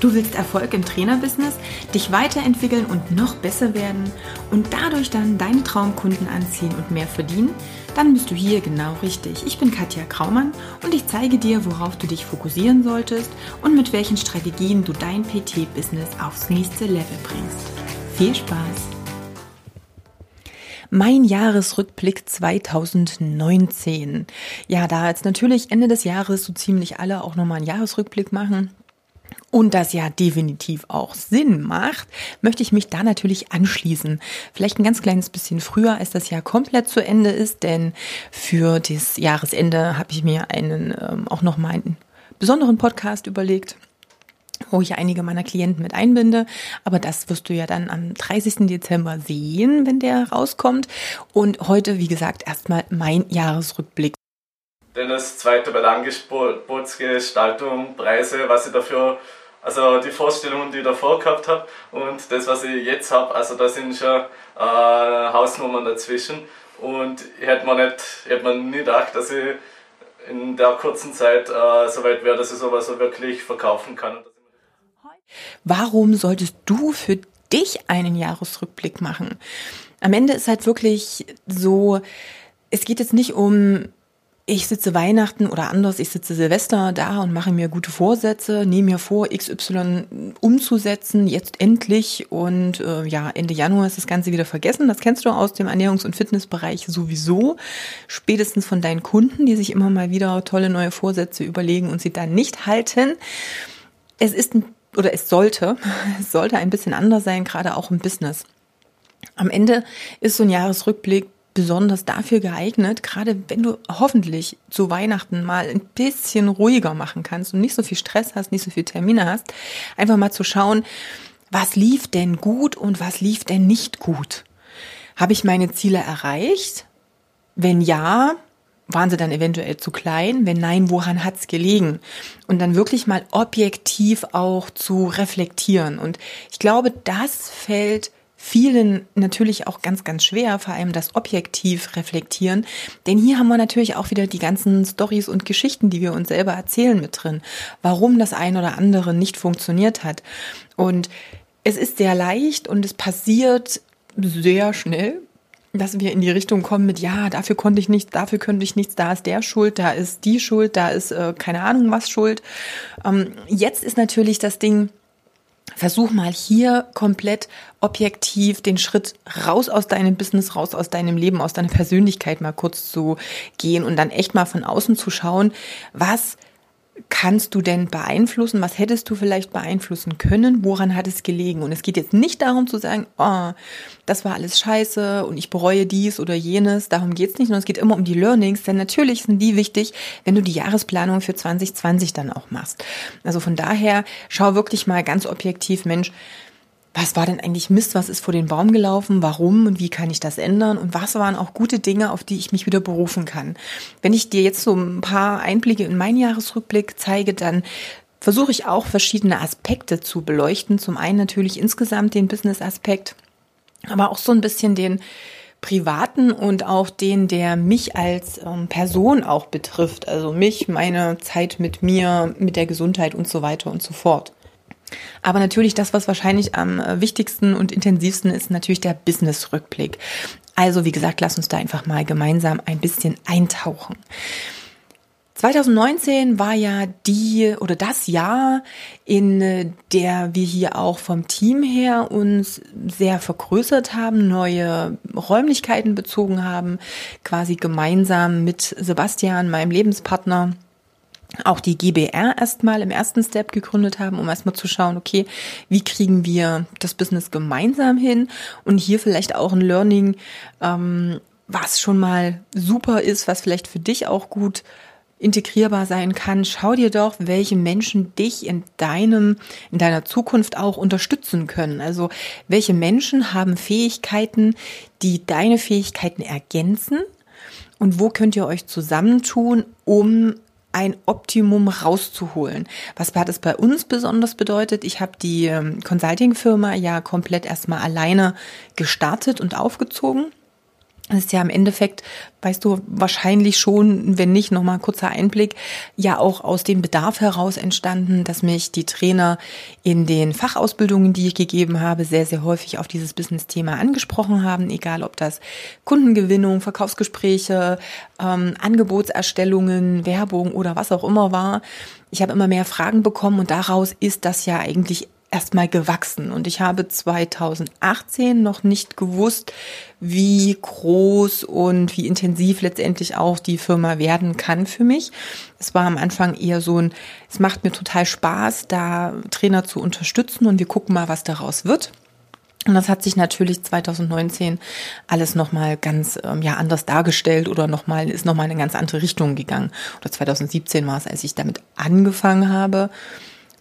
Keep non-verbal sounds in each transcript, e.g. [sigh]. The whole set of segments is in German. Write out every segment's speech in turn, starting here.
Du willst Erfolg im Trainerbusiness, dich weiterentwickeln und noch besser werden und dadurch dann deine Traumkunden anziehen und mehr verdienen? Dann bist du hier genau richtig. Ich bin Katja Kraumann und ich zeige dir, worauf du dich fokussieren solltest und mit welchen Strategien du dein PT-Business aufs nächste Level bringst. Viel Spaß! Mein Jahresrückblick 2019. Ja, da jetzt natürlich Ende des Jahres so ziemlich alle auch nochmal einen Jahresrückblick machen, und das ja definitiv auch Sinn macht, möchte ich mich da natürlich anschließen. Vielleicht ein ganz kleines bisschen früher, als das Jahr komplett zu Ende ist, denn für das Jahresende habe ich mir einen ähm, auch noch mal einen besonderen Podcast überlegt wo ich einige meiner Klienten mit einbinde. Aber das wirst du ja dann am 30. Dezember sehen, wenn der rauskommt. Und heute, wie gesagt, erstmal mein Jahresrückblick. Dennis, zweite Belanggebootsgestaltung, Preise, was ich dafür also die Vorstellungen, die ich davor gehabt habe und das, was ich jetzt habe, also da sind schon äh, Hausnummern dazwischen. Und ich hätte mir nicht, hätte mir nie gedacht, dass ich in der kurzen Zeit äh, so weit wäre, dass ich sowas so wirklich verkaufen kann. Warum solltest du für dich einen Jahresrückblick machen? Am Ende ist halt wirklich so, es geht jetzt nicht um ich sitze Weihnachten oder anders, ich sitze Silvester da und mache mir gute Vorsätze, nehme mir vor, XY umzusetzen, jetzt endlich. Und äh, ja, Ende Januar ist das Ganze wieder vergessen. Das kennst du aus dem Ernährungs- und Fitnessbereich sowieso. Spätestens von deinen Kunden, die sich immer mal wieder tolle neue Vorsätze überlegen und sie dann nicht halten. Es ist ein, oder es sollte, [laughs] es sollte ein bisschen anders sein, gerade auch im Business. Am Ende ist so ein Jahresrückblick besonders dafür geeignet, gerade wenn du hoffentlich zu Weihnachten mal ein bisschen ruhiger machen kannst und nicht so viel Stress hast, nicht so viel Termine hast, einfach mal zu schauen, was lief denn gut und was lief denn nicht gut? Habe ich meine Ziele erreicht? Wenn ja, waren sie dann eventuell zu klein? Wenn nein, woran hat's gelegen? Und dann wirklich mal objektiv auch zu reflektieren. Und ich glaube, das fällt vielen natürlich auch ganz, ganz schwer, vor allem das objektiv reflektieren. Denn hier haben wir natürlich auch wieder die ganzen Stories und Geschichten, die wir uns selber erzählen mit drin, warum das ein oder andere nicht funktioniert hat. Und es ist sehr leicht und es passiert sehr schnell, dass wir in die Richtung kommen mit, ja, dafür konnte ich nichts, dafür könnte ich nichts, da ist der schuld, da ist die schuld, da ist äh, keine Ahnung was schuld. Ähm, jetzt ist natürlich das Ding, Versuch mal hier komplett objektiv den Schritt raus aus deinem Business, raus aus deinem Leben, aus deiner Persönlichkeit mal kurz zu gehen und dann echt mal von außen zu schauen, was kannst du denn beeinflussen? Was hättest du vielleicht beeinflussen können? Woran hat es gelegen? Und es geht jetzt nicht darum zu sagen, oh, das war alles scheiße und ich bereue dies oder jenes. Darum geht's nicht, sondern es geht immer um die Learnings, denn natürlich sind die wichtig, wenn du die Jahresplanung für 2020 dann auch machst. Also von daher schau wirklich mal ganz objektiv, Mensch, was war denn eigentlich Mist, was ist vor den Baum gelaufen, warum und wie kann ich das ändern und was waren auch gute Dinge, auf die ich mich wieder berufen kann. Wenn ich dir jetzt so ein paar Einblicke in meinen Jahresrückblick zeige, dann versuche ich auch verschiedene Aspekte zu beleuchten. Zum einen natürlich insgesamt den Business-Aspekt, aber auch so ein bisschen den privaten und auch den, der mich als ähm, Person auch betrifft. Also mich, meine Zeit mit mir, mit der Gesundheit und so weiter und so fort. Aber natürlich das, was wahrscheinlich am äh, wichtigsten und intensivsten ist, natürlich der Business-Rückblick. Also wie gesagt, lass uns da einfach mal gemeinsam ein bisschen eintauchen. 2019 war ja die oder das Jahr, in äh, der wir hier auch vom Team her uns sehr vergrößert haben, neue Räumlichkeiten bezogen haben, quasi gemeinsam mit Sebastian, meinem Lebenspartner, auch die GBR erstmal im ersten Step gegründet haben, um erstmal zu schauen, okay, wie kriegen wir das Business gemeinsam hin und hier vielleicht auch ein Learning, ähm, was schon mal super ist, was vielleicht für dich auch gut integrierbar sein kann. Schau dir doch, welche Menschen dich in deinem, in deiner Zukunft auch unterstützen können. Also, welche Menschen haben Fähigkeiten, die deine Fähigkeiten ergänzen? Und wo könnt ihr euch zusammentun, um ein Optimum rauszuholen. Was hat es bei uns besonders bedeutet? Ich habe die ähm, Consulting-Firma ja komplett erstmal alleine gestartet und aufgezogen. Das ist ja im Endeffekt, weißt du, wahrscheinlich schon, wenn nicht, nochmal kurzer Einblick, ja auch aus dem Bedarf heraus entstanden, dass mich die Trainer in den Fachausbildungen, die ich gegeben habe, sehr, sehr häufig auf dieses Business-Thema angesprochen haben, egal ob das Kundengewinnung, Verkaufsgespräche, ähm, Angebotserstellungen, Werbung oder was auch immer war. Ich habe immer mehr Fragen bekommen und daraus ist das ja eigentlich erstmal gewachsen. Und ich habe 2018 noch nicht gewusst, wie groß und wie intensiv letztendlich auch die Firma werden kann für mich. Es war am Anfang eher so ein, es macht mir total Spaß, da Trainer zu unterstützen und wir gucken mal, was daraus wird. Und das hat sich natürlich 2019 alles nochmal ganz ähm, ja anders dargestellt oder nochmal ist nochmal in eine ganz andere Richtung gegangen. Oder 2017 war es, als ich damit angefangen habe.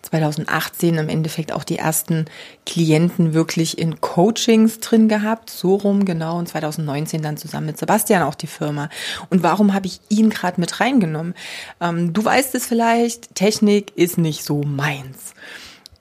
2018 im Endeffekt auch die ersten Klienten wirklich in Coachings drin gehabt, so rum genau und 2019 dann zusammen mit Sebastian auch die Firma. Und warum habe ich ihn gerade mit reingenommen? Ähm, du weißt es vielleicht, Technik ist nicht so meins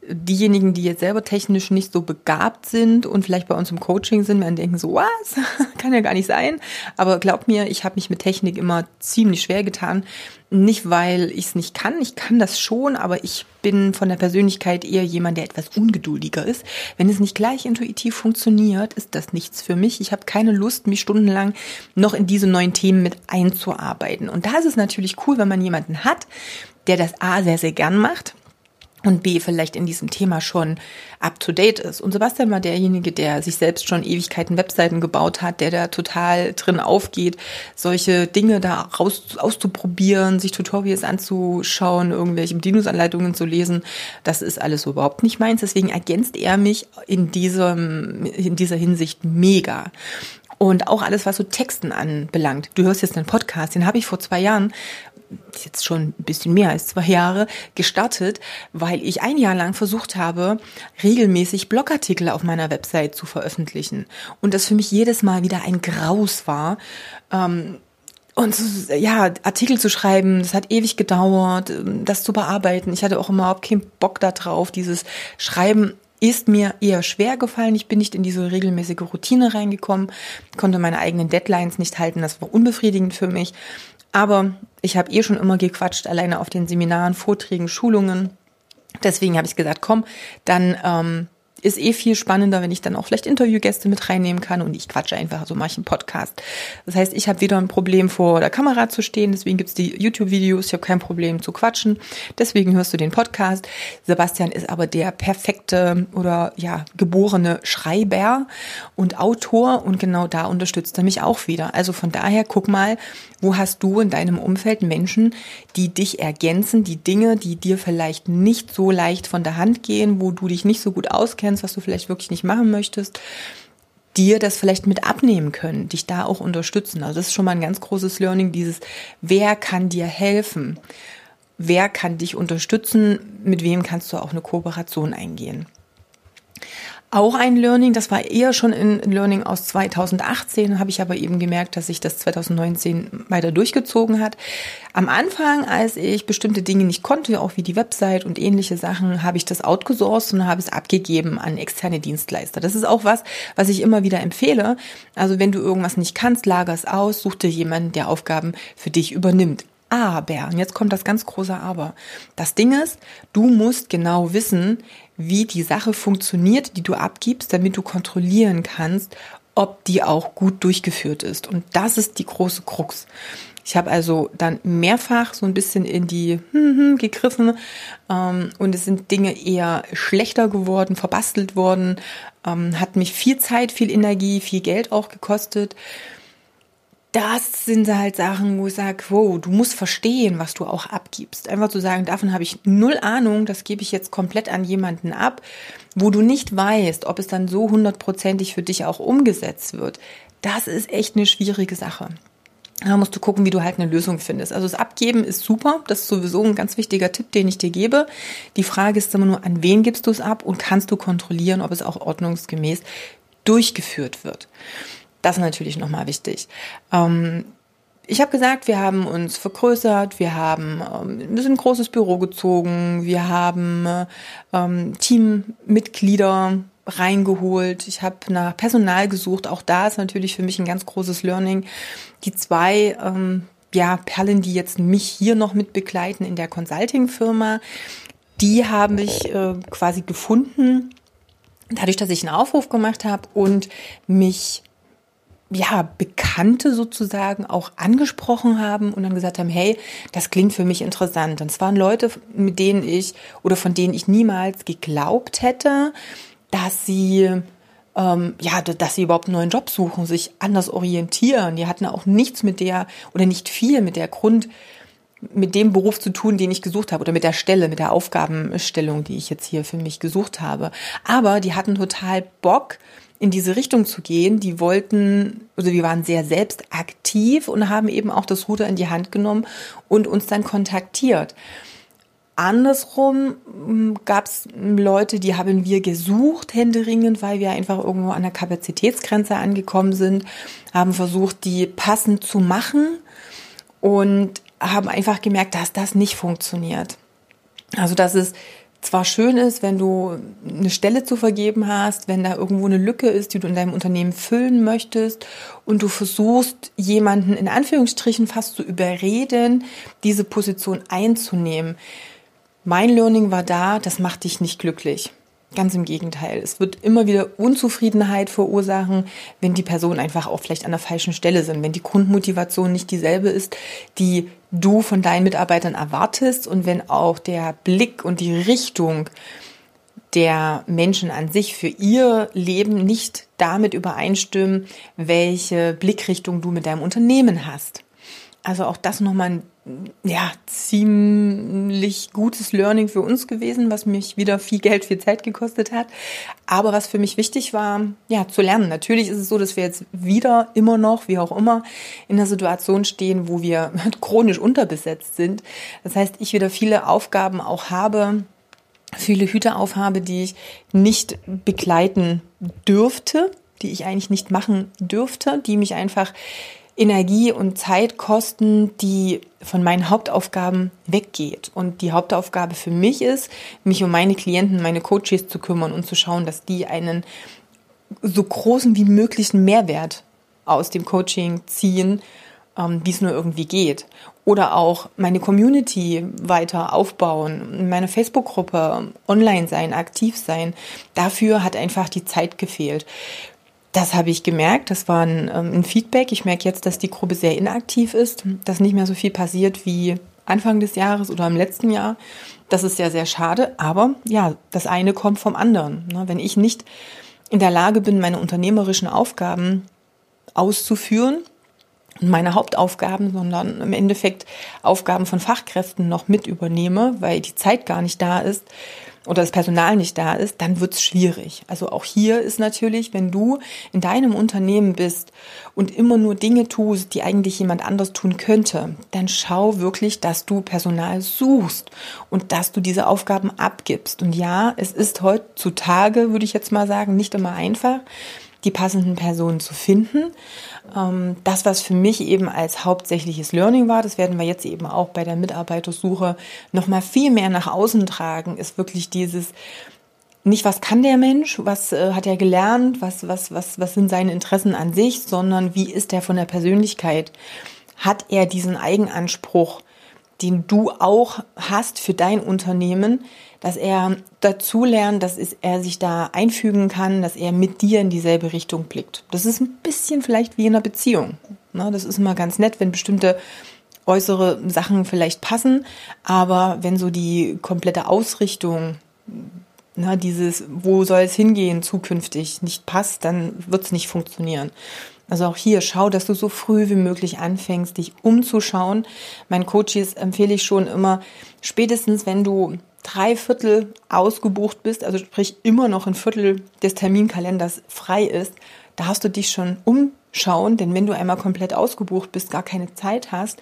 diejenigen, die jetzt selber technisch nicht so begabt sind und vielleicht bei uns im Coaching sind, werden denken so, was? [laughs] Kann ja gar nicht sein. Aber glaub mir, ich habe mich mit Technik immer ziemlich schwer getan. Nicht, weil ich es nicht kann. Ich kann das schon, aber ich bin von der Persönlichkeit eher jemand, der etwas ungeduldiger ist. Wenn es nicht gleich intuitiv funktioniert, ist das nichts für mich. Ich habe keine Lust, mich stundenlang noch in diese neuen Themen mit einzuarbeiten. Und da ist es natürlich cool, wenn man jemanden hat, der das A sehr, sehr gern macht und B vielleicht in diesem Thema schon up to date ist. Und Sebastian war derjenige, der sich selbst schon Ewigkeiten Webseiten gebaut hat, der da total drin aufgeht, solche Dinge da raus auszuprobieren, sich Tutorials anzuschauen, irgendwelche Bedienungsanleitungen zu lesen. Das ist alles so überhaupt nicht meins. Deswegen ergänzt er mich in diesem, in dieser Hinsicht mega. Und auch alles, was so Texten anbelangt. Du hörst jetzt einen Podcast, den habe ich vor zwei Jahren jetzt schon ein bisschen mehr als zwei Jahre gestartet, weil ich ein Jahr lang versucht habe, regelmäßig Blogartikel auf meiner Website zu veröffentlichen. Und das für mich jedes Mal wieder ein Graus war. Ähm, und ja, Artikel zu schreiben, das hat ewig gedauert, das zu bearbeiten. Ich hatte auch überhaupt keinen Bock da drauf. Dieses Schreiben ist mir eher schwer gefallen. Ich bin nicht in diese regelmäßige Routine reingekommen, konnte meine eigenen Deadlines nicht halten. Das war unbefriedigend für mich. Aber ich habe eh schon immer gequatscht, alleine auf den Seminaren, Vorträgen, Schulungen. Deswegen habe ich gesagt, komm, dann ähm, ist eh viel spannender, wenn ich dann auch vielleicht Interviewgäste mit reinnehmen kann und ich quatsche einfach, so mache ich einen Podcast. Das heißt, ich habe wieder ein Problem vor der Kamera zu stehen, deswegen gibt's die YouTube-Videos, ich habe kein Problem zu quatschen, deswegen hörst du den Podcast. Sebastian ist aber der perfekte oder ja, geborene Schreiber und Autor und genau da unterstützt er mich auch wieder. Also von daher guck mal, wo hast du in deinem Umfeld Menschen, die dich ergänzen, die Dinge, die dir vielleicht nicht so leicht von der Hand gehen, wo du dich nicht so gut auskennst, kennst, was du vielleicht wirklich nicht machen möchtest, dir das vielleicht mit abnehmen können, dich da auch unterstützen. Also das ist schon mal ein ganz großes Learning, dieses, wer kann dir helfen? Wer kann dich unterstützen? Mit wem kannst du auch eine Kooperation eingehen? Auch ein Learning. Das war eher schon ein Learning aus 2018, habe ich aber eben gemerkt, dass sich das 2019 weiter durchgezogen hat. Am Anfang, als ich bestimmte Dinge nicht konnte, auch wie die Website und ähnliche Sachen, habe ich das outgesourced und habe es abgegeben an externe Dienstleister. Das ist auch was, was ich immer wieder empfehle. Also wenn du irgendwas nicht kannst, lager es aus, such dir jemanden, der Aufgaben für dich übernimmt. Aber, und jetzt kommt das ganz große Aber. Das Ding ist, du musst genau wissen, wie die Sache funktioniert, die du abgibst, damit du kontrollieren kannst, ob die auch gut durchgeführt ist. Und das ist die große Krux. Ich habe also dann mehrfach so ein bisschen in die hm, hm, gegriffen ähm, und es sind Dinge eher schlechter geworden, verbastelt worden, ähm, hat mich viel Zeit, viel Energie, viel Geld auch gekostet das sind halt Sachen, wo ich sage, wow, du musst verstehen, was du auch abgibst. Einfach zu sagen, davon habe ich null Ahnung, das gebe ich jetzt komplett an jemanden ab, wo du nicht weißt, ob es dann so hundertprozentig für dich auch umgesetzt wird. Das ist echt eine schwierige Sache. Da musst du gucken, wie du halt eine Lösung findest. Also das Abgeben ist super, das ist sowieso ein ganz wichtiger Tipp, den ich dir gebe. Die Frage ist immer nur, an wen gibst du es ab und kannst du kontrollieren, ob es auch ordnungsgemäß durchgeführt wird. Das ist natürlich nochmal wichtig. Ähm, ich habe gesagt, wir haben uns vergrößert, wir haben ähm, ein großes Büro gezogen, wir haben ähm, Teammitglieder reingeholt. Ich habe nach Personal gesucht. Auch da ist natürlich für mich ein ganz großes Learning. Die zwei ähm, ja, Perlen, die jetzt mich hier noch mit begleiten in der Consulting-Firma, die habe ich äh, quasi gefunden, dadurch, dass ich einen Aufruf gemacht habe und mich ja, Bekannte sozusagen auch angesprochen haben und dann gesagt haben, hey, das klingt für mich interessant. Und es waren Leute, mit denen ich oder von denen ich niemals geglaubt hätte, dass sie ähm, ja, dass sie überhaupt einen neuen Job suchen, sich anders orientieren. Die hatten auch nichts mit der oder nicht viel mit der Grund, mit dem Beruf zu tun, den ich gesucht habe oder mit der Stelle, mit der Aufgabenstellung, die ich jetzt hier für mich gesucht habe. Aber die hatten total Bock, in diese Richtung zu gehen. Die wollten, also die waren sehr selbst aktiv und haben eben auch das Ruder in die Hand genommen und uns dann kontaktiert. Andersrum hm, gab es Leute, die haben wir gesucht, händeringend, weil wir einfach irgendwo an der Kapazitätsgrenze angekommen sind, haben versucht, die passend zu machen und haben einfach gemerkt, dass das nicht funktioniert. Also, dass es zwar schön ist, wenn du eine Stelle zu vergeben hast, wenn da irgendwo eine Lücke ist, die du in deinem Unternehmen füllen möchtest und du versuchst, jemanden in Anführungsstrichen fast zu überreden, diese Position einzunehmen. Mein Learning war da, das macht dich nicht glücklich. Ganz im Gegenteil. Es wird immer wieder Unzufriedenheit verursachen, wenn die Personen einfach auch vielleicht an der falschen Stelle sind, wenn die Grundmotivation nicht dieselbe ist, die du von deinen Mitarbeitern erwartest und wenn auch der Blick und die Richtung der Menschen an sich für ihr Leben nicht damit übereinstimmen, welche Blickrichtung du mit deinem Unternehmen hast. Also auch das nochmal ein ja, ziemlich gutes Learning für uns gewesen, was mich wieder viel Geld, viel Zeit gekostet hat. Aber was für mich wichtig war, ja, zu lernen. Natürlich ist es so, dass wir jetzt wieder immer noch, wie auch immer, in einer Situation stehen, wo wir [laughs] chronisch unterbesetzt sind. Das heißt, ich wieder viele Aufgaben auch habe, viele Hüte aufhabe, die ich nicht begleiten dürfte, die ich eigentlich nicht machen dürfte, die mich einfach Energie und Zeit kosten, die von meinen Hauptaufgaben weggeht. Und die Hauptaufgabe für mich ist, mich um meine Klienten, meine Coaches zu kümmern und zu schauen, dass die einen so großen wie möglichen Mehrwert aus dem Coaching ziehen, ähm, wie es nur irgendwie geht. Oder auch meine Community weiter aufbauen, meine Facebook-Gruppe online sein, aktiv sein. Dafür hat einfach die Zeit gefehlt. Das habe ich gemerkt. Das war ein, ähm, ein Feedback. Ich merke jetzt, dass die Gruppe sehr inaktiv ist, dass nicht mehr so viel passiert wie Anfang des Jahres oder im letzten Jahr. Das ist sehr, sehr schade. Aber ja, das eine kommt vom anderen. Ne? Wenn ich nicht in der Lage bin, meine unternehmerischen Aufgaben auszuführen, meine Hauptaufgaben, sondern im Endeffekt Aufgaben von Fachkräften noch mit übernehme, weil die Zeit gar nicht da ist, oder das Personal nicht da ist, dann wird's schwierig. Also auch hier ist natürlich, wenn du in deinem Unternehmen bist und immer nur Dinge tust, die eigentlich jemand anders tun könnte, dann schau wirklich, dass du Personal suchst und dass du diese Aufgaben abgibst. Und ja, es ist heutzutage, würde ich jetzt mal sagen, nicht immer einfach, die passenden Personen zu finden. Ähm, das, was für mich eben als hauptsächliches Learning war, das werden wir jetzt eben auch bei der Mitarbeitersuche nochmal viel mehr nach außen tragen, ist wirklich dieses, nicht was kann der Mensch, was äh, hat er gelernt, was, was, was, was sind seine Interessen an sich, sondern wie ist er von der Persönlichkeit? Hat er diesen Eigenanspruch, den du auch hast für dein Unternehmen, dass er dazu lernt, dass er sich da einfügen kann, dass er mit dir in dieselbe Richtung blickt. Das ist ein bisschen vielleicht wie in einer Beziehung. Ne? Das ist immer ganz nett, wenn bestimmte äußere Sachen vielleicht passen, aber wenn so die komplette Ausrichtung, na, dieses, wo soll es hingehen zukünftig, nicht passt, dann wird es nicht funktionieren. Also auch hier, schau, dass du so früh wie möglich anfängst, dich umzuschauen. Meinen Coaches empfehle ich schon immer, spätestens wenn du drei Viertel ausgebucht bist, also sprich immer noch ein Viertel des Terminkalenders frei ist, darfst du dich schon umschauen, denn wenn du einmal komplett ausgebucht bist, gar keine Zeit hast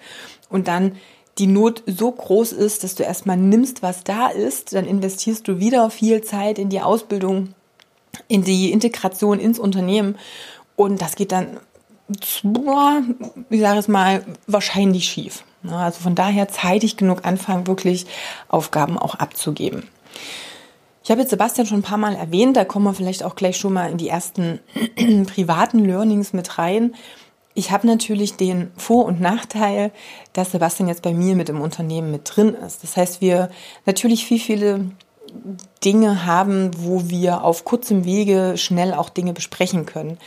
und dann die Not so groß ist, dass du erstmal nimmst, was da ist, dann investierst du wieder viel Zeit in die Ausbildung, in die Integration ins Unternehmen und das geht dann, ich sage es mal, wahrscheinlich schief. Also von daher zeitig genug anfangen, wirklich Aufgaben auch abzugeben. Ich habe jetzt Sebastian schon ein paar Mal erwähnt, da kommen wir vielleicht auch gleich schon mal in die ersten [clears throat] privaten Learnings mit rein. Ich habe natürlich den Vor- und Nachteil, dass Sebastian jetzt bei mir mit im Unternehmen mit drin ist. Das heißt, wir natürlich viel, viele Dinge haben, wo wir auf kurzem Wege schnell auch Dinge besprechen können.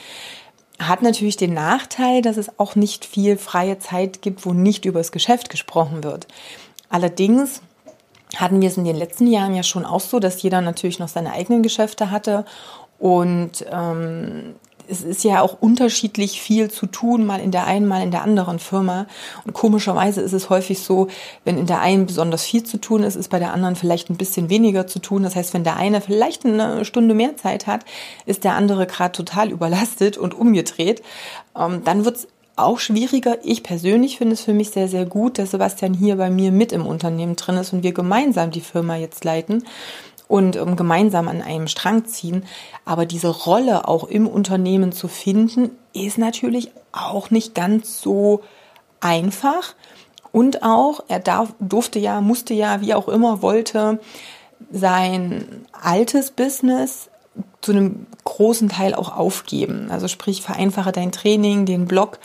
Hat natürlich den Nachteil, dass es auch nicht viel freie Zeit gibt, wo nicht über das Geschäft gesprochen wird. Allerdings hatten wir es in den letzten Jahren ja schon auch so, dass jeder natürlich noch seine eigenen Geschäfte hatte und ähm, es ist ja auch unterschiedlich viel zu tun, mal in der einen, mal in der anderen Firma. Und komischerweise ist es häufig so, wenn in der einen besonders viel zu tun ist, ist bei der anderen vielleicht ein bisschen weniger zu tun. Das heißt, wenn der eine vielleicht eine Stunde mehr Zeit hat, ist der andere gerade total überlastet und umgedreht. Ähm, dann wird's auch schwieriger. Ich persönlich finde es für mich sehr, sehr gut, dass Sebastian hier bei mir mit im Unternehmen drin ist und wir gemeinsam die Firma jetzt leiten und um, gemeinsam an einem Strang ziehen. Aber diese Rolle auch im Unternehmen zu finden, ist natürlich auch nicht ganz so einfach. Und auch, er darf, durfte ja, musste ja, wie auch immer, wollte sein altes Business zu einem großen Teil auch aufgeben. Also sprich, vereinfache dein Training, den Blog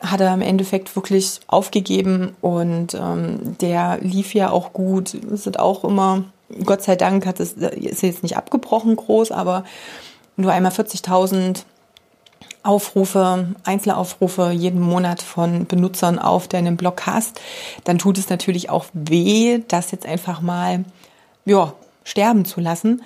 hat er im Endeffekt wirklich aufgegeben und ähm, der lief ja auch gut. Es sind auch immer Gott sei Dank hat es, ist jetzt nicht abgebrochen groß, aber du einmal 40.000 Aufrufe, Einzelaufrufe jeden Monat von Benutzern auf deinem Blog hast, dann tut es natürlich auch weh, das jetzt einfach mal, ja, sterben zu lassen.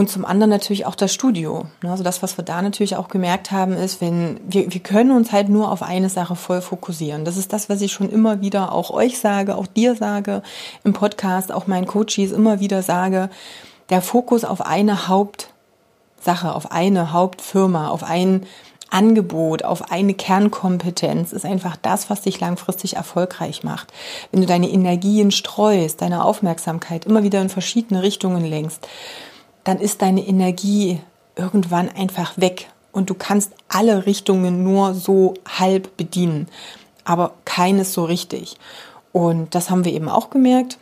Und zum anderen natürlich auch das Studio. Also das, was wir da natürlich auch gemerkt haben, ist, wenn wir, wir können uns halt nur auf eine Sache voll fokussieren. Das ist das, was ich schon immer wieder auch euch sage, auch dir sage, im Podcast, auch meinen Coaches immer wieder sage. Der Fokus auf eine Hauptsache, auf eine Hauptfirma, auf ein Angebot, auf eine Kernkompetenz ist einfach das, was dich langfristig erfolgreich macht. Wenn du deine Energien streust, deine Aufmerksamkeit immer wieder in verschiedene Richtungen lenkst, dann ist deine Energie irgendwann einfach weg und du kannst alle Richtungen nur so halb bedienen, aber keines so richtig. Und das haben wir eben auch gemerkt,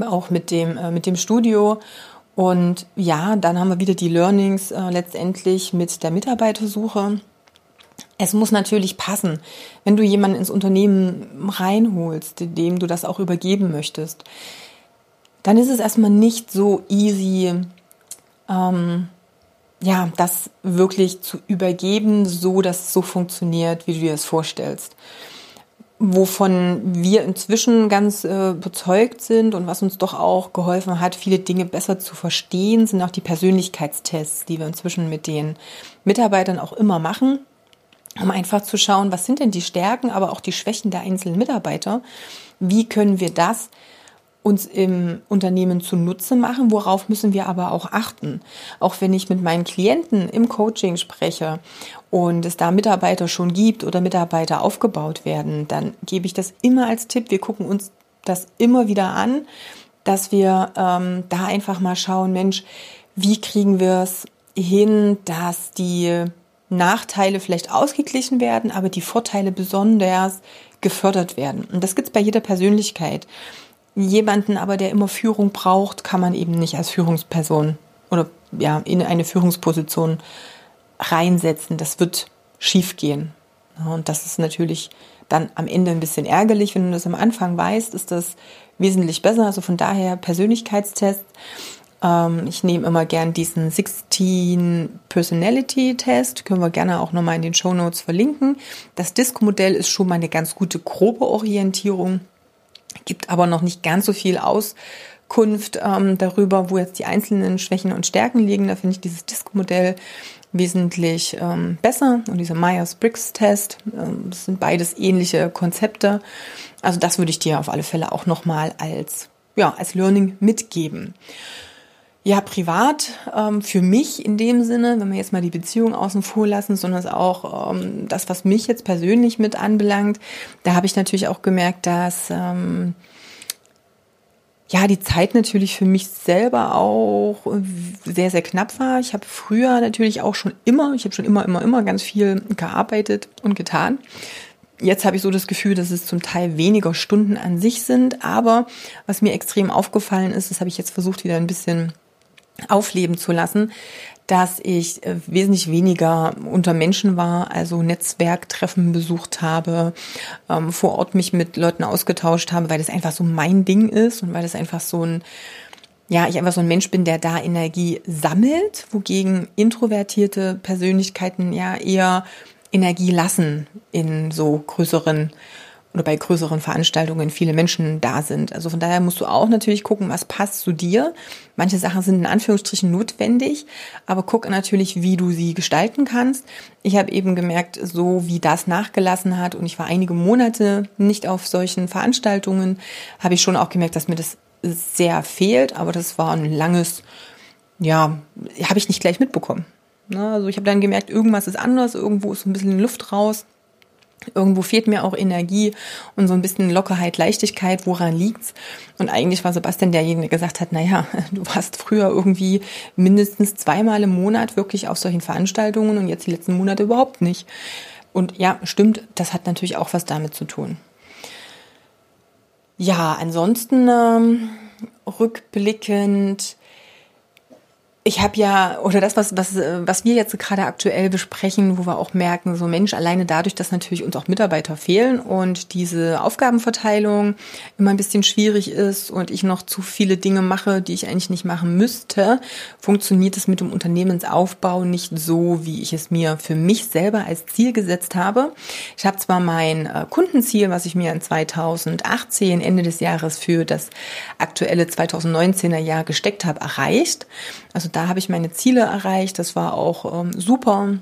auch mit dem, äh, mit dem Studio. Und ja, dann haben wir wieder die Learnings äh, letztendlich mit der Mitarbeitersuche. Es muss natürlich passen, wenn du jemanden ins Unternehmen reinholst, dem du das auch übergeben möchtest dann ist es erstmal nicht so easy, ähm, ja, das wirklich zu übergeben, so dass es so funktioniert, wie du dir es vorstellst. Wovon wir inzwischen ganz äh, bezeugt sind und was uns doch auch geholfen hat, viele Dinge besser zu verstehen, sind auch die Persönlichkeitstests, die wir inzwischen mit den Mitarbeitern auch immer machen, um einfach zu schauen, was sind denn die Stärken, aber auch die Schwächen der einzelnen Mitarbeiter. Wie können wir das uns im Unternehmen zunutze machen, worauf müssen wir aber auch achten. Auch wenn ich mit meinen Klienten im Coaching spreche und es da Mitarbeiter schon gibt oder Mitarbeiter aufgebaut werden, dann gebe ich das immer als Tipp. Wir gucken uns das immer wieder an, dass wir ähm, da einfach mal schauen, Mensch, wie kriegen wir es hin, dass die Nachteile vielleicht ausgeglichen werden, aber die Vorteile besonders gefördert werden. Und das gibt's bei jeder Persönlichkeit. Jemanden aber, der immer Führung braucht, kann man eben nicht als Führungsperson oder ja, in eine Führungsposition reinsetzen. Das wird schief gehen. Und das ist natürlich dann am Ende ein bisschen ärgerlich. Wenn du das am Anfang weißt, ist das wesentlich besser. Also von daher Persönlichkeitstest. Ähm, ich nehme immer gern diesen 16 Personality Test. Können wir gerne auch nochmal in den Show Notes verlinken. Das Disk-Modell ist schon mal eine ganz gute grobe Orientierung gibt aber noch nicht ganz so viel Auskunft ähm, darüber, wo jetzt die einzelnen Schwächen und Stärken liegen. Da finde ich dieses Disk-Modell wesentlich ähm, besser und dieser Myers-Briggs-Test, ähm, das sind beides ähnliche Konzepte. Also das würde ich dir auf alle Fälle auch nochmal als, ja, als Learning mitgeben. Ja, privat, ähm, für mich in dem Sinne, wenn wir jetzt mal die Beziehung außen vor lassen, sondern auch ähm, das, was mich jetzt persönlich mit anbelangt, da habe ich natürlich auch gemerkt, dass ähm, ja, die Zeit natürlich für mich selber auch sehr, sehr knapp war. Ich habe früher natürlich auch schon immer, ich habe schon immer, immer, immer ganz viel gearbeitet und getan. Jetzt habe ich so das Gefühl, dass es zum Teil weniger Stunden an sich sind. Aber was mir extrem aufgefallen ist, das habe ich jetzt versucht wieder ein bisschen aufleben zu lassen, dass ich äh, wesentlich weniger unter Menschen war, also Netzwerktreffen besucht habe, ähm, vor Ort mich mit Leuten ausgetauscht habe, weil das einfach so mein Ding ist und weil das einfach so ein, ja, ich einfach so ein Mensch bin, der da Energie sammelt, wogegen introvertierte Persönlichkeiten ja eher Energie lassen in so größeren oder bei größeren Veranstaltungen viele Menschen da sind. Also von daher musst du auch natürlich gucken, was passt zu dir. Manche Sachen sind in Anführungsstrichen notwendig, aber guck natürlich, wie du sie gestalten kannst. Ich habe eben gemerkt, so wie das nachgelassen hat und ich war einige Monate nicht auf solchen Veranstaltungen, habe ich schon auch gemerkt, dass mir das sehr fehlt, aber das war ein langes, ja, habe ich nicht gleich mitbekommen. Ne, also ich habe dann gemerkt, irgendwas ist anders, irgendwo ist ein bisschen Luft raus. Irgendwo fehlt mir auch Energie und so ein bisschen Lockerheit, Leichtigkeit. Woran liegt's? Und eigentlich war Sebastian derjenige, der gesagt hat, naja, [laughs] du warst früher irgendwie mindestens zweimal im Monat wirklich auf solchen Veranstaltungen und jetzt die letzten Monate überhaupt nicht. Und ja, stimmt, das hat natürlich auch was damit zu tun. Ja, ansonsten ähm, rückblickend ich habe ja, oder das, was, was, was wir jetzt gerade aktuell besprechen, wo wir auch merken, so Mensch, alleine dadurch, dass natürlich uns auch Mitarbeiter fehlen und diese Aufgabenverteilung immer ein bisschen schwierig ist und ich noch zu viele Dinge mache, die ich eigentlich nicht machen müsste, funktioniert es mit dem Unternehmensaufbau nicht so, wie ich es mir für mich selber als Ziel gesetzt habe. Ich habe zwar mein äh, Kundenziel, was ich mir in 2018, Ende des Jahres für das aktuelle 2019er Jahr gesteckt habe, erreicht. Also da habe ich meine Ziele erreicht. Das war auch ähm, super.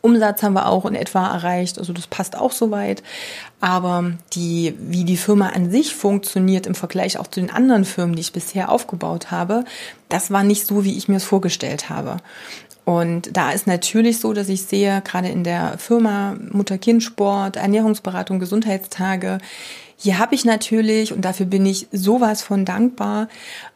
Umsatz haben wir auch in etwa erreicht, also das passt auch soweit. Aber die, wie die Firma an sich funktioniert im Vergleich auch zu den anderen Firmen, die ich bisher aufgebaut habe, das war nicht so, wie ich mir es vorgestellt habe. Und da ist natürlich so, dass ich sehe, gerade in der Firma Mutter-Kind-Sport, Ernährungsberatung, Gesundheitstage, hier habe ich natürlich, und dafür bin ich sowas von dankbar,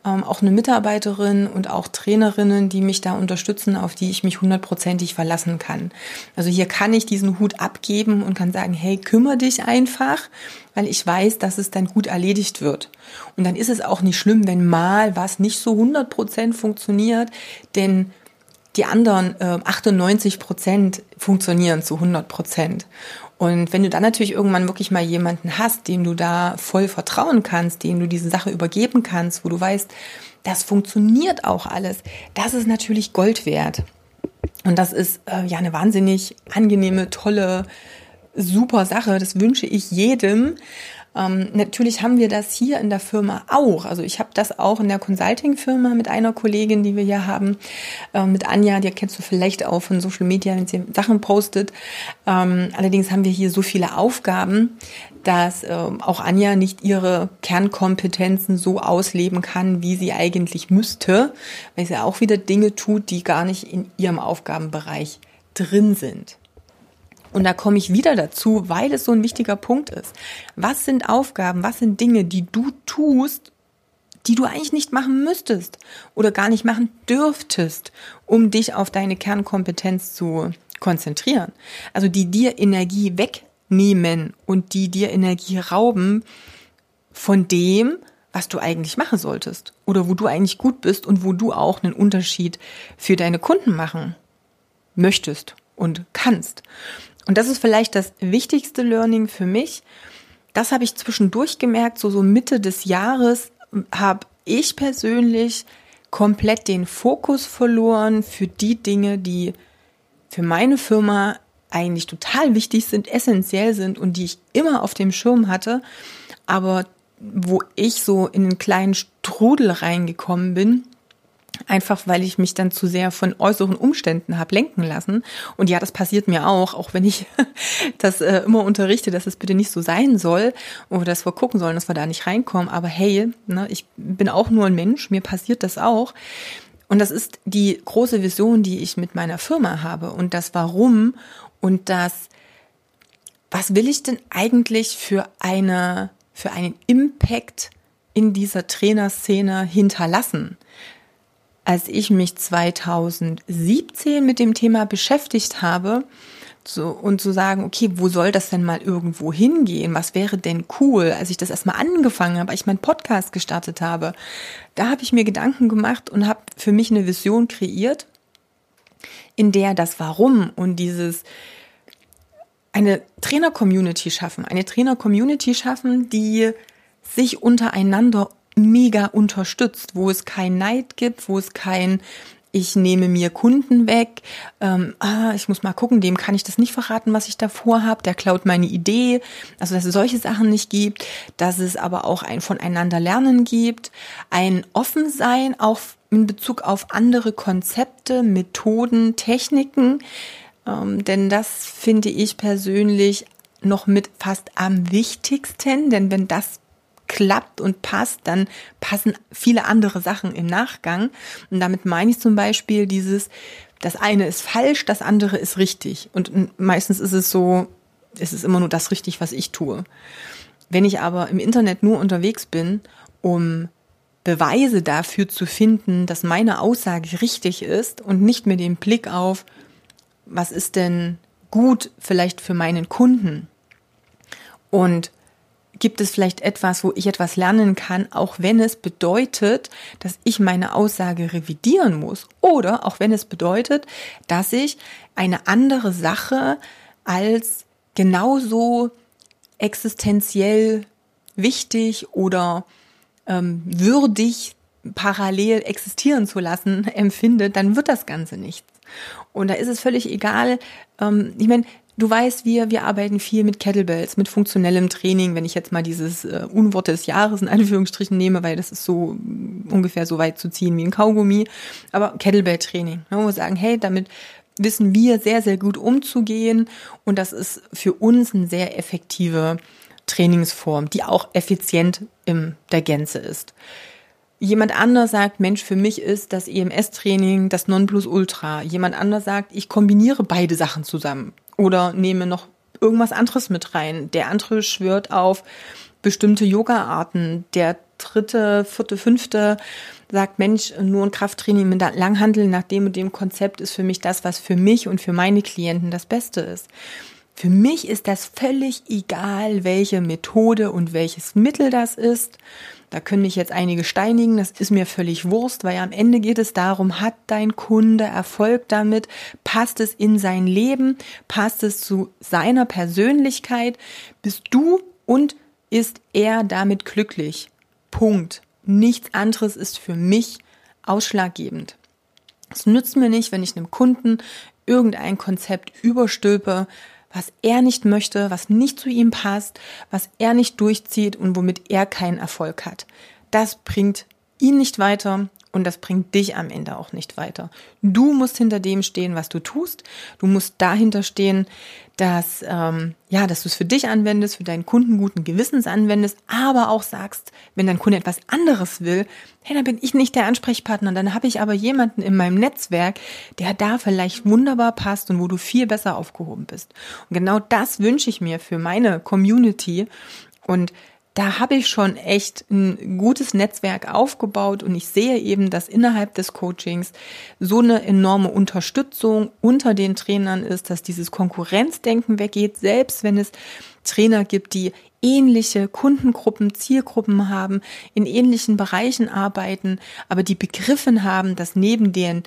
ähm, auch eine Mitarbeiterin und auch Trainerinnen, die mich da unterstützen, auf die ich mich hundertprozentig verlassen kann. Also hier kann ich diesen Hut abgeben und kann sagen, hey, kümmere dich einfach, weil ich weiß, dass es dann gut erledigt wird. Und dann ist es auch nicht schlimm, wenn mal was nicht so hundertprozent funktioniert, denn die anderen äh, 98 Prozent funktionieren zu 100 Prozent. Und wenn du dann natürlich irgendwann wirklich mal jemanden hast, dem du da voll vertrauen kannst, dem du diese Sache übergeben kannst, wo du weißt, das funktioniert auch alles, das ist natürlich Gold wert. Und das ist äh, ja eine wahnsinnig angenehme, tolle, super Sache. Das wünsche ich jedem. Ähm, natürlich haben wir das hier in der Firma auch. Also ich habe das auch in der Consulting-Firma mit einer Kollegin, die wir hier haben, äh, mit Anja, die kennst du vielleicht auch von Social Media, wenn sie Sachen postet. Ähm, allerdings haben wir hier so viele Aufgaben, dass äh, auch Anja nicht ihre Kernkompetenzen so ausleben kann, wie sie eigentlich müsste, weil sie auch wieder Dinge tut, die gar nicht in ihrem Aufgabenbereich drin sind. Und da komme ich wieder dazu, weil es so ein wichtiger Punkt ist. Was sind Aufgaben, was sind Dinge, die du tust, die du eigentlich nicht machen müsstest oder gar nicht machen dürftest, um dich auf deine Kernkompetenz zu konzentrieren? Also die dir Energie wegnehmen und die dir Energie rauben von dem, was du eigentlich machen solltest oder wo du eigentlich gut bist und wo du auch einen Unterschied für deine Kunden machen möchtest und kannst. Und das ist vielleicht das wichtigste Learning für mich. Das habe ich zwischendurch gemerkt, so, so Mitte des Jahres habe ich persönlich komplett den Fokus verloren für die Dinge, die für meine Firma eigentlich total wichtig sind, essentiell sind und die ich immer auf dem Schirm hatte, aber wo ich so in einen kleinen Strudel reingekommen bin Einfach weil ich mich dann zu sehr von äußeren Umständen habe lenken lassen. Und ja, das passiert mir auch, auch wenn ich [laughs] das äh, immer unterrichte, dass es bitte nicht so sein soll oder dass wir gucken sollen, dass wir da nicht reinkommen. Aber hey, ne, ich bin auch nur ein Mensch, mir passiert das auch. Und das ist die große Vision, die ich mit meiner Firma habe und das Warum und das, was will ich denn eigentlich für eine, für einen Impact in dieser Trainerszene hinterlassen? Als ich mich 2017 mit dem Thema beschäftigt habe, So, und zu sagen, okay, wo soll das denn mal irgendwo hingehen? Was wäre denn cool, als ich das erstmal angefangen habe, als ich meinen Podcast gestartet habe? Da habe ich mir Gedanken gemacht und habe für mich eine Vision kreiert, in der das Warum und dieses eine Trainer-Community schaffen, eine Trainer-Community schaffen, die sich untereinander mega unterstützt, wo es kein Neid gibt, wo es kein ich nehme mir Kunden weg, ähm, ah, ich muss mal gucken, dem kann ich das nicht verraten, was ich davor habe, der klaut meine Idee, also dass es solche Sachen nicht gibt, dass es aber auch ein voneinander lernen gibt, ein Offensein auch in Bezug auf andere Konzepte, Methoden, Techniken, ähm, denn das finde ich persönlich noch mit fast am wichtigsten, denn wenn das klappt und passt, dann passen viele andere Sachen im Nachgang. Und damit meine ich zum Beispiel dieses, das eine ist falsch, das andere ist richtig. Und meistens ist es so, es ist immer nur das richtig, was ich tue. Wenn ich aber im Internet nur unterwegs bin, um Beweise dafür zu finden, dass meine Aussage richtig ist und nicht mit dem Blick auf, was ist denn gut vielleicht für meinen Kunden und gibt es vielleicht etwas, wo ich etwas lernen kann, auch wenn es bedeutet, dass ich meine Aussage revidieren muss oder auch wenn es bedeutet, dass ich eine andere Sache als genauso existenziell wichtig oder ähm, würdig parallel existieren zu lassen [laughs] empfinde, dann wird das Ganze nichts. Und da ist es völlig egal. Ähm, ich meine, Du weißt, wir, wir arbeiten viel mit Kettlebells, mit funktionellem Training, wenn ich jetzt mal dieses äh, Unwort des Jahres in Anführungsstrichen nehme, weil das ist so ungefähr so weit zu ziehen wie ein Kaugummi. Aber Kettlebell-Training, ne, wo wir sagen, hey, damit wissen wir sehr, sehr gut umzugehen und das ist für uns eine sehr effektive Trainingsform, die auch effizient in der Gänze ist. Jemand anders sagt, Mensch, für mich ist das EMS-Training das Nonplusultra. Jemand anders sagt, ich kombiniere beide Sachen zusammen oder nehme noch irgendwas anderes mit rein. Der andere schwört auf bestimmte Yoga-Arten. Der dritte, vierte, fünfte sagt, Mensch, nur ein Krafttraining mit Langhandel nach dem und dem Konzept ist für mich das, was für mich und für meine Klienten das Beste ist. Für mich ist das völlig egal, welche Methode und welches Mittel das ist. Da können mich jetzt einige steinigen, das ist mir völlig Wurst, weil am Ende geht es darum, hat dein Kunde Erfolg damit, passt es in sein Leben, passt es zu seiner Persönlichkeit, bist du und ist er damit glücklich. Punkt. Nichts anderes ist für mich ausschlaggebend. Es nützt mir nicht, wenn ich einem Kunden irgendein Konzept überstülpe, was er nicht möchte, was nicht zu ihm passt, was er nicht durchzieht und womit er keinen Erfolg hat. Das bringt ihn nicht weiter und das bringt dich am Ende auch nicht weiter. Du musst hinter dem stehen, was du tust. Du musst dahinter stehen, dass ähm, ja, dass du es für dich anwendest, für deinen Kunden guten Gewissens anwendest, aber auch sagst, wenn dein Kunde etwas anderes will, hey, dann bin ich nicht der Ansprechpartner, dann habe ich aber jemanden in meinem Netzwerk, der da vielleicht wunderbar passt und wo du viel besser aufgehoben bist. Und genau das wünsche ich mir für meine Community und da habe ich schon echt ein gutes Netzwerk aufgebaut und ich sehe eben, dass innerhalb des Coachings so eine enorme Unterstützung unter den Trainern ist, dass dieses Konkurrenzdenken weggeht, selbst wenn es Trainer gibt, die ähnliche Kundengruppen, Zielgruppen haben, in ähnlichen Bereichen arbeiten, aber die begriffen haben, dass neben den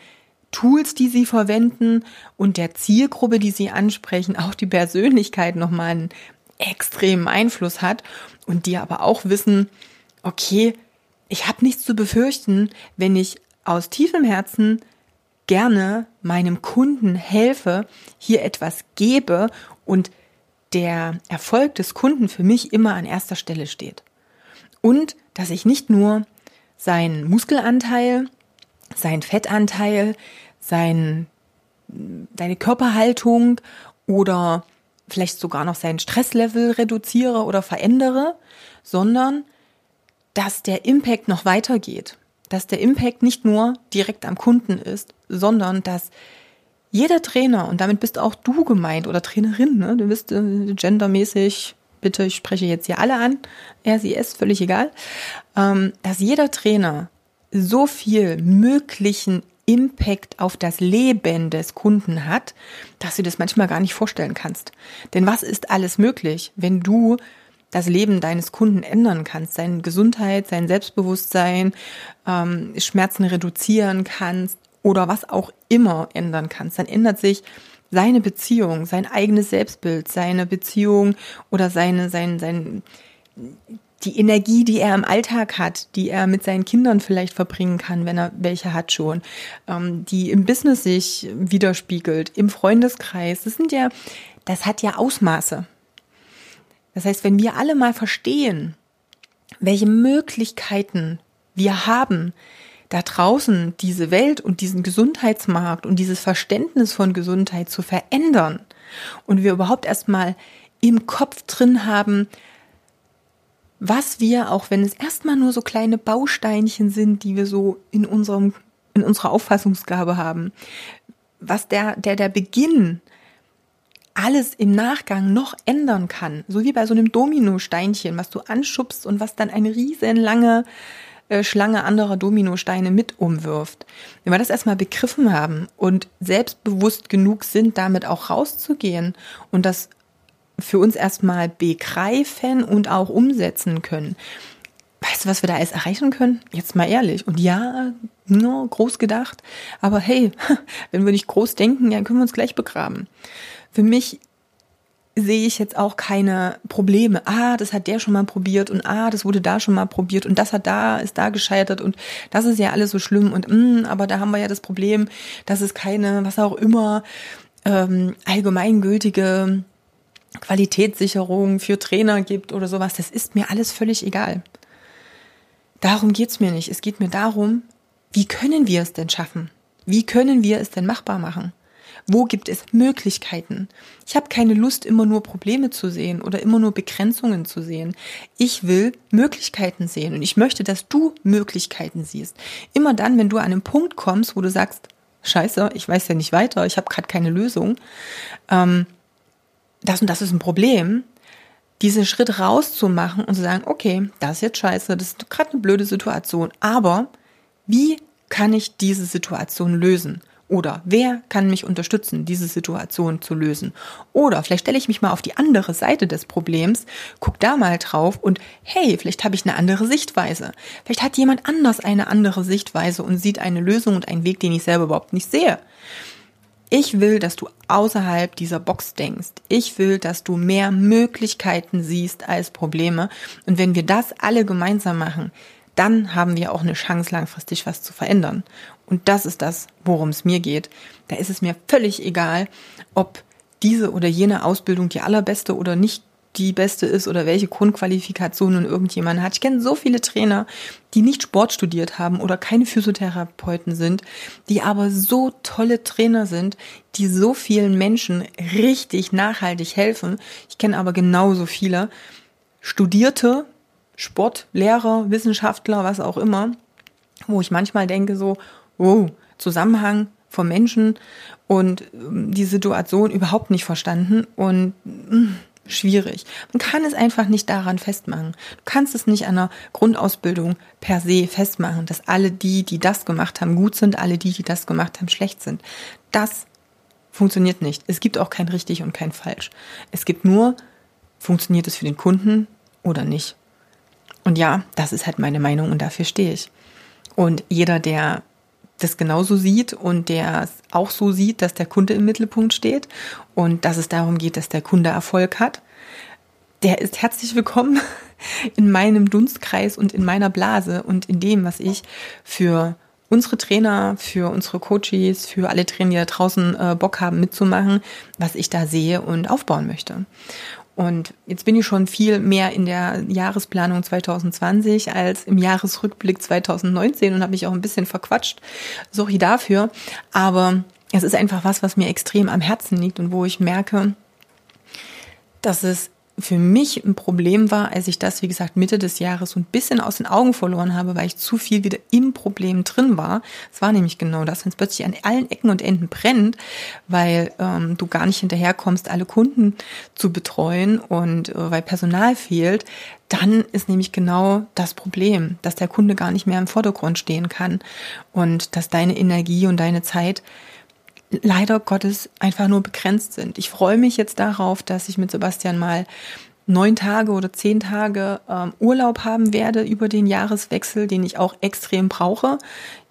Tools, die sie verwenden und der Zielgruppe, die sie ansprechen, auch die Persönlichkeit nochmal einen extremen Einfluss hat und die aber auch wissen, okay, ich habe nichts zu befürchten, wenn ich aus tiefem Herzen gerne meinem Kunden helfe, hier etwas gebe und der Erfolg des Kunden für mich immer an erster Stelle steht. Und dass ich nicht nur seinen Muskelanteil, seinen Fettanteil, sein, seine Körperhaltung oder vielleicht sogar noch sein Stresslevel reduziere oder verändere, sondern dass der Impact noch weitergeht. Dass der Impact nicht nur direkt am Kunden ist, sondern dass jeder Trainer, und damit bist auch du gemeint oder Trainerin, ne? du bist äh, gendermäßig, bitte, ich spreche jetzt hier alle an, er, sie, es, völlig egal, ähm, dass jeder Trainer so viel möglichen Impact auf das Leben des Kunden hat, dass du das manchmal gar nicht vorstellen kannst. Denn was ist alles möglich, wenn du das Leben deines Kunden ändern kannst, seine Gesundheit, sein Selbstbewusstsein, ähm, Schmerzen reduzieren kannst oder was auch immer ändern kannst, dann ändert sich seine Beziehung, sein eigenes Selbstbild, seine Beziehung oder seine, sein, sein, die Energie, die er im Alltag hat, die er mit seinen Kindern vielleicht verbringen kann, wenn er welche hat schon, ähm, die im Business sich widerspiegelt, im Freundeskreis. Das sind ja, das hat ja Ausmaße. Das heißt, wenn wir alle mal verstehen, welche Möglichkeiten wir haben, da draußen diese Welt und diesen Gesundheitsmarkt und dieses Verständnis von Gesundheit zu verändern und wir überhaupt erstmal im Kopf drin haben, was wir, auch wenn es erstmal nur so kleine Bausteinchen sind, die wir so in unserem, in unserer Auffassungsgabe haben, was der, der, der Beginn alles im Nachgang noch ändern kann, so wie bei so einem Dominosteinchen, was du anschubst und was dann eine riesenlange äh, Schlange anderer Dominosteine mit umwirft. Wenn wir das erstmal begriffen haben und selbstbewusst genug sind, damit auch rauszugehen und das für uns erstmal begreifen und auch umsetzen können. Weißt du, was wir da alles erreichen können? Jetzt mal ehrlich. Und ja, nur groß gedacht. Aber hey, [laughs] wenn wir nicht groß denken, ja, können wir uns gleich begraben. Für mich sehe ich jetzt auch keine Probleme. Ah, das hat der schon mal probiert und ah, das wurde da schon mal probiert und das hat da, ist da gescheitert und das ist ja alles so schlimm und mm, aber da haben wir ja das Problem, dass es keine, was auch immer, ähm, allgemeingültige Qualitätssicherung für Trainer gibt oder sowas, das ist mir alles völlig egal. Darum geht's mir nicht. Es geht mir darum, wie können wir es denn schaffen? Wie können wir es denn machbar machen? Wo gibt es Möglichkeiten? Ich habe keine Lust, immer nur Probleme zu sehen oder immer nur Begrenzungen zu sehen. Ich will Möglichkeiten sehen und ich möchte, dass du Möglichkeiten siehst. Immer dann, wenn du an einen Punkt kommst, wo du sagst, scheiße, ich weiß ja nicht weiter, ich habe gerade keine Lösung, ähm, das und das ist ein Problem, diesen Schritt rauszumachen und zu sagen, okay, das ist jetzt scheiße, das ist gerade eine blöde Situation, aber wie kann ich diese Situation lösen? Oder wer kann mich unterstützen, diese Situation zu lösen? Oder vielleicht stelle ich mich mal auf die andere Seite des Problems, guck da mal drauf und hey, vielleicht habe ich eine andere Sichtweise. Vielleicht hat jemand anders eine andere Sichtweise und sieht eine Lösung und einen Weg, den ich selber überhaupt nicht sehe. Ich will, dass du außerhalb dieser Box denkst. Ich will, dass du mehr Möglichkeiten siehst als Probleme. Und wenn wir das alle gemeinsam machen, dann haben wir auch eine Chance, langfristig was zu verändern. Und das ist das, worum es mir geht. Da ist es mir völlig egal, ob diese oder jene Ausbildung die allerbeste oder nicht die beste ist oder welche Grundqualifikation nun irgendjemand hat. Ich kenne so viele Trainer, die nicht Sport studiert haben oder keine Physiotherapeuten sind, die aber so tolle Trainer sind, die so vielen Menschen richtig nachhaltig helfen. Ich kenne aber genauso viele studierte Sportlehrer, Wissenschaftler, was auch immer, wo ich manchmal denke so, oh, Zusammenhang von Menschen und ähm, die Situation überhaupt nicht verstanden und mh, mm, schwierig. Man kann es einfach nicht daran festmachen. Du kannst es nicht an einer Grundausbildung per se festmachen, dass alle die, die das gemacht haben, gut sind, alle die, die das gemacht haben, schlecht sind. Das funktioniert nicht. Es gibt auch kein richtig und kein falsch. Es gibt nur, funktioniert es für den Kunden oder nicht. Und ja, das ist halt meine Meinung und dafür stehe ich. Und jeder, der das genauso sieht und der auch so sieht, dass der Kunde im Mittelpunkt steht und dass es darum geht, dass der Kunde Erfolg hat, der ist herzlich willkommen [laughs] in meinem Dunstkreis und in meiner Blase und in dem, was ich für unsere Trainer, für unsere Coaches, für alle Trainer, die da draußen äh, Bock haben mitzumachen, was ich da sehe und aufbauen möchte. Und jetzt bin ich schon viel mehr in der Jahresplanung 2020 als im Jahresrückblick 2019 und habe mich auch ein bisschen verquatscht. Sorry dafür. Aber es ist einfach was, was mir extrem am Herzen liegt und wo ich merke, dass es für mich ein Problem war, als ich das, wie gesagt, Mitte des Jahres so ein bisschen aus den Augen verloren habe, weil ich zu viel wieder im Problem drin war. Es war nämlich genau das, wenn es plötzlich an allen Ecken und Enden brennt, weil ähm, du gar nicht hinterherkommst, alle Kunden zu betreuen und äh, weil Personal fehlt, dann ist nämlich genau das Problem, dass der Kunde gar nicht mehr im Vordergrund stehen kann und dass deine Energie und deine Zeit leider Gottes einfach nur begrenzt sind. Ich freue mich jetzt darauf, dass ich mit Sebastian mal neun Tage oder zehn Tage ähm, Urlaub haben werde über den Jahreswechsel, den ich auch extrem brauche.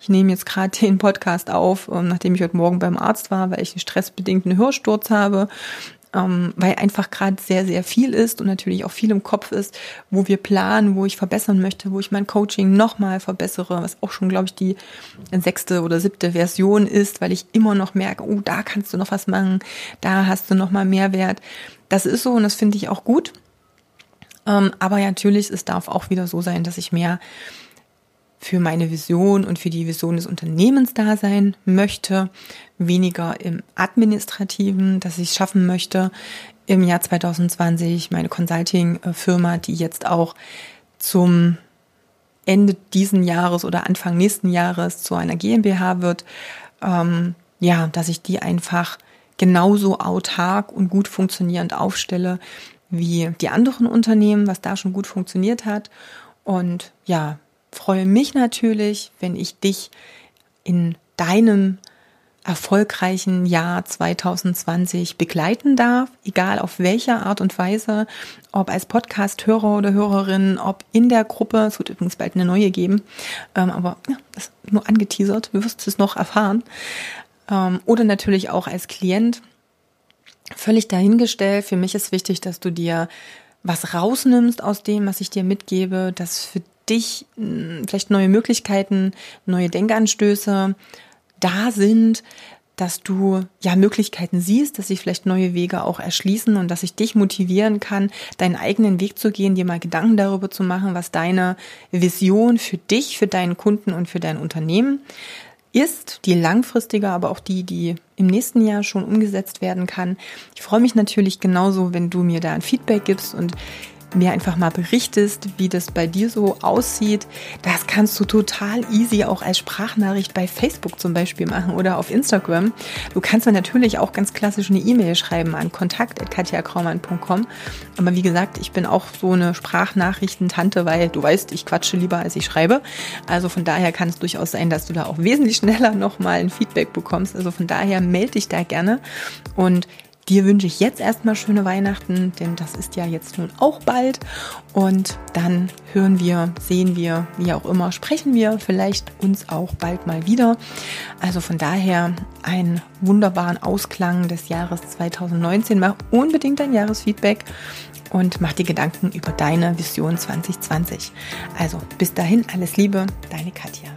Ich nehme jetzt gerade den Podcast auf, ähm, nachdem ich heute Morgen beim Arzt war, weil ich einen stressbedingten Hörsturz habe ähm, weil einfach gerade sehr, sehr viel ist und natürlich auch viel im Kopf ist, wo wir planen, wo ich verbessern möchte, wo ich mein Coaching nochmal verbessere, was auch schon, glaube ich, die sechste oder siebte Version ist, weil ich immer noch merke, oh, da kannst du noch was machen, da hast du nochmal Mehrwert. Das ist so und das finde ich auch gut. Ähm, aber natürlich, es darf auch wieder so sein, dass ich mehr für meine Vision und für die Vision des Unternehmens da sein möchte, weniger im administrativen, dass ich es schaffen möchte, im Jahr 2020 meine Consulting-Firma, die jetzt auch zum Ende diesen Jahres oder Anfang nächsten Jahres zu einer GmbH wird, ähm, ja, dass ich die einfach genauso autark und gut funktionierend aufstelle wie die anderen Unternehmen, was da schon gut funktioniert hat. Und ja, freue mich natürlich, wenn ich dich in deinem erfolgreichen Jahr 2020 begleiten darf, egal auf welcher Art und Weise, ob als Podcast-Hörer oder Hörerin, ob in der Gruppe, es wird übrigens bald eine neue geben, ähm, aber ja, das ist nur angeteasert, du wirst es noch erfahren, ähm, oder natürlich auch als Klient. Völlig dahingestellt, für mich ist wichtig, dass du dir was rausnimmst aus dem, was ich dir mitgebe, dass für dich hm, vielleicht neue Möglichkeiten, neue Denkanstöße da sind, dass du ja Möglichkeiten siehst, dass sich vielleicht neue Wege auch erschließen und dass ich dich motivieren kann, deinen eigenen Weg zu gehen, dir mal Gedanken darüber zu machen, was deine Vision für dich, für deinen Kunden und für dein Unternehmen ist, die langfristige, aber auch die, die im nächsten Jahr schon umgesetzt werden kann. Ich freue mich natürlich genauso, wenn du mir da ein Feedback gibst und mir einfach mal berichtest, wie das bei dir so aussieht. Das kannst du total easy auch als Sprachnachricht bei Facebook zum Beispiel machen oder auf Instagram. Du kannst mir natürlich auch ganz klassisch eine E-Mail schreiben an kontakt.katjakraumann.com. Aber wie gesagt, ich bin auch so eine Sprachnachrichtentante, weil du weißt, ich quatsche lieber als ich schreibe. Also von daher kann es durchaus sein, dass du da auch [laughs] wesentlich schneller nochmal ein Feedback bekommst. Also von daher melde dich da gerne und Dir wünsche ich jetzt erstmal schöne Weihnachten, denn das ist ja jetzt nun auch bald. Und dann hören wir, sehen wir, wie auch immer, sprechen wir vielleicht uns auch bald mal wieder. Also von daher einen wunderbaren Ausklang des Jahres 2019. Mach unbedingt dein Jahresfeedback und mach dir Gedanken über deine Vision 2020. Also bis dahin alles Liebe, deine Katja.